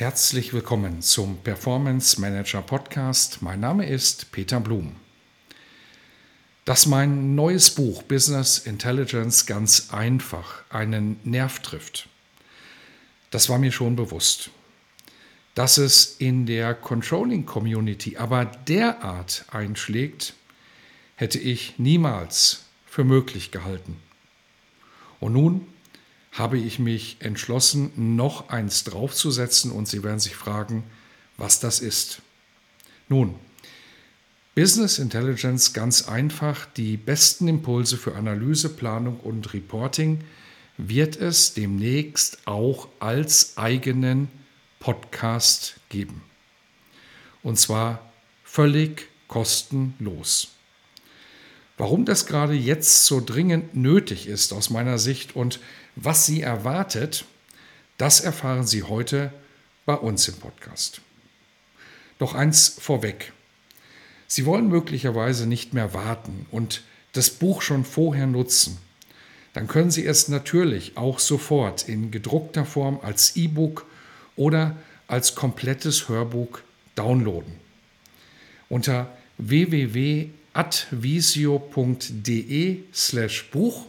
Herzlich willkommen zum Performance Manager Podcast. Mein Name ist Peter Blum. Dass mein neues Buch Business Intelligence ganz einfach einen Nerv trifft, das war mir schon bewusst. Dass es in der Controlling Community aber derart einschlägt, hätte ich niemals für möglich gehalten. Und nun habe ich mich entschlossen, noch eins draufzusetzen und Sie werden sich fragen, was das ist. Nun, Business Intelligence ganz einfach, die besten Impulse für Analyse, Planung und Reporting wird es demnächst auch als eigenen Podcast geben. Und zwar völlig kostenlos. Warum das gerade jetzt so dringend nötig ist aus meiner Sicht und was Sie erwartet, das erfahren Sie heute bei uns im Podcast. Doch eins vorweg. Sie wollen möglicherweise nicht mehr warten und das Buch schon vorher nutzen. Dann können Sie es natürlich auch sofort in gedruckter Form als E-Book oder als komplettes Hörbuch downloaden. Unter www.advisio.de slash Buch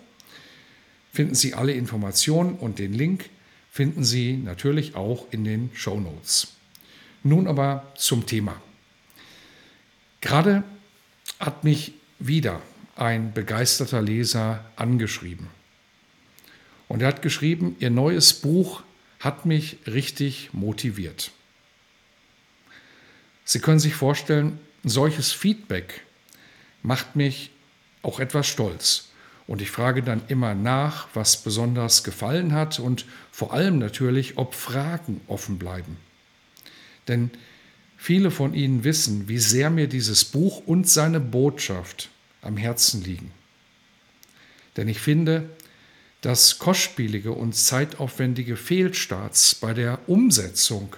finden Sie alle Informationen und den Link finden Sie natürlich auch in den Show Notes. Nun aber zum Thema. Gerade hat mich wieder ein begeisterter Leser angeschrieben. Und er hat geschrieben, Ihr neues Buch hat mich richtig motiviert. Sie können sich vorstellen, solches Feedback macht mich auch etwas stolz. Und ich frage dann immer nach, was besonders gefallen hat und vor allem natürlich, ob Fragen offen bleiben. Denn viele von Ihnen wissen, wie sehr mir dieses Buch und seine Botschaft am Herzen liegen. Denn ich finde, dass kostspielige und zeitaufwendige Fehlstarts bei der Umsetzung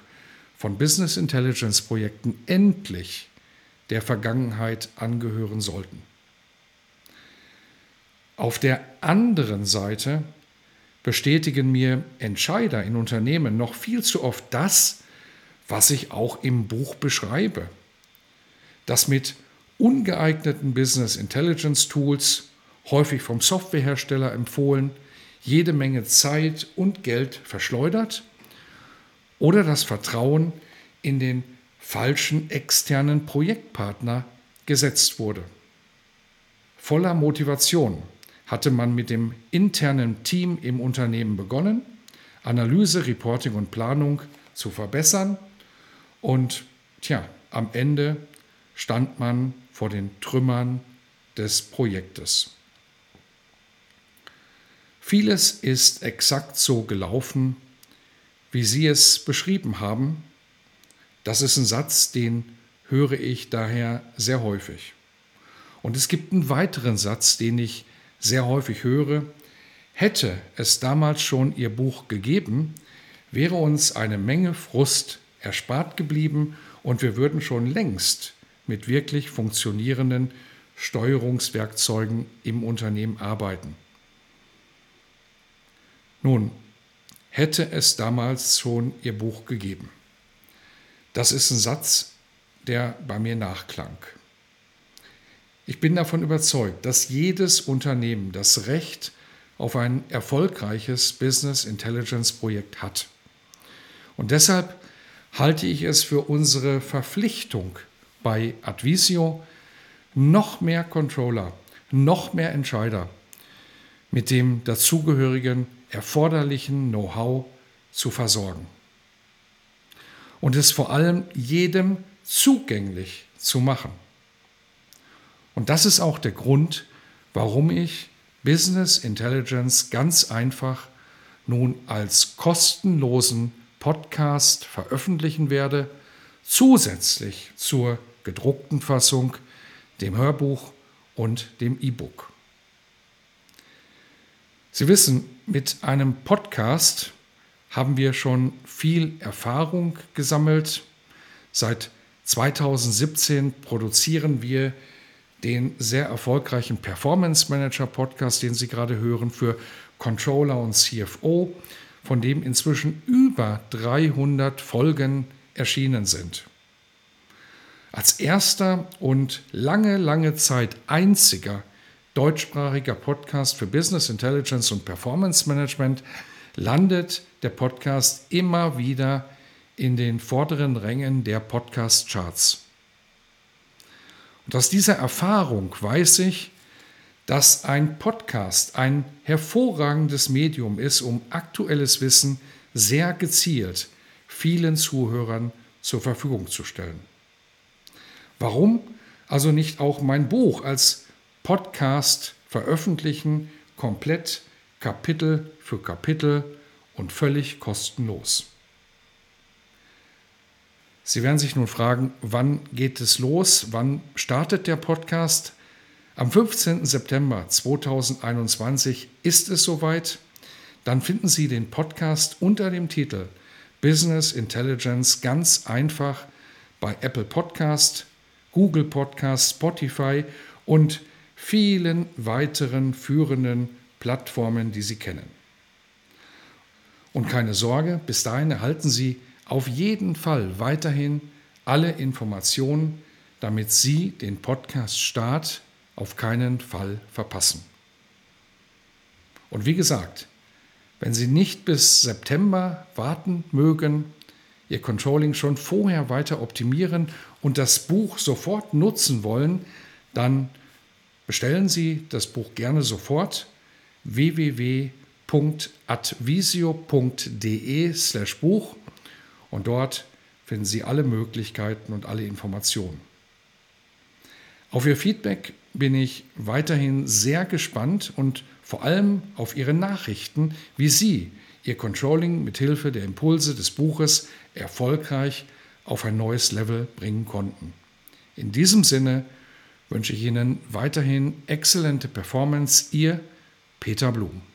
von Business Intelligence Projekten endlich der Vergangenheit angehören sollten. Auf der anderen Seite bestätigen mir Entscheider in Unternehmen noch viel zu oft das, was ich auch im Buch beschreibe. Dass mit ungeeigneten Business Intelligence Tools, häufig vom Softwarehersteller empfohlen, jede Menge Zeit und Geld verschleudert oder das Vertrauen in den falschen externen Projektpartner gesetzt wurde. Voller Motivation hatte man mit dem internen Team im Unternehmen begonnen, Analyse, Reporting und Planung zu verbessern und tja, am Ende stand man vor den Trümmern des Projektes. Vieles ist exakt so gelaufen, wie Sie es beschrieben haben. Das ist ein Satz, den höre ich daher sehr häufig. Und es gibt einen weiteren Satz, den ich sehr häufig höre, hätte es damals schon ihr Buch gegeben, wäre uns eine Menge Frust erspart geblieben und wir würden schon längst mit wirklich funktionierenden Steuerungswerkzeugen im Unternehmen arbeiten. Nun, hätte es damals schon ihr Buch gegeben. Das ist ein Satz, der bei mir nachklang. Ich bin davon überzeugt, dass jedes Unternehmen das Recht auf ein erfolgreiches Business Intelligence Projekt hat. Und deshalb halte ich es für unsere Verpflichtung bei Advisio, noch mehr Controller, noch mehr Entscheider mit dem dazugehörigen erforderlichen Know-how zu versorgen. Und es vor allem jedem zugänglich zu machen. Und das ist auch der Grund, warum ich Business Intelligence ganz einfach nun als kostenlosen Podcast veröffentlichen werde, zusätzlich zur gedruckten Fassung, dem Hörbuch und dem E-Book. Sie wissen, mit einem Podcast haben wir schon viel Erfahrung gesammelt. Seit 2017 produzieren wir den sehr erfolgreichen Performance Manager Podcast, den Sie gerade hören, für Controller und CFO, von dem inzwischen über 300 Folgen erschienen sind. Als erster und lange, lange Zeit einziger deutschsprachiger Podcast für Business Intelligence und Performance Management landet der Podcast immer wieder in den vorderen Rängen der Podcast-Charts. Und aus dieser Erfahrung weiß ich, dass ein Podcast ein hervorragendes Medium ist, um aktuelles Wissen sehr gezielt vielen Zuhörern zur Verfügung zu stellen. Warum also nicht auch mein Buch als Podcast veröffentlichen, komplett Kapitel für Kapitel und völlig kostenlos? Sie werden sich nun fragen, wann geht es los? Wann startet der Podcast? Am 15. September 2021 ist es soweit. Dann finden Sie den Podcast unter dem Titel Business Intelligence ganz einfach bei Apple Podcast, Google Podcast, Spotify und vielen weiteren führenden Plattformen, die Sie kennen. Und keine Sorge, bis dahin erhalten Sie auf jeden Fall weiterhin alle Informationen, damit Sie den Podcast Start auf keinen Fall verpassen. Und wie gesagt, wenn Sie nicht bis September warten mögen, Ihr Controlling schon vorher weiter optimieren und das Buch sofort nutzen wollen, dann bestellen Sie das Buch gerne sofort www.advisio.de/buch und dort finden Sie alle Möglichkeiten und alle Informationen. Auf Ihr Feedback bin ich weiterhin sehr gespannt und vor allem auf Ihre Nachrichten, wie Sie Ihr Controlling mit Hilfe der Impulse des Buches erfolgreich auf ein neues Level bringen konnten. In diesem Sinne wünsche ich Ihnen weiterhin exzellente Performance. Ihr Peter Blum.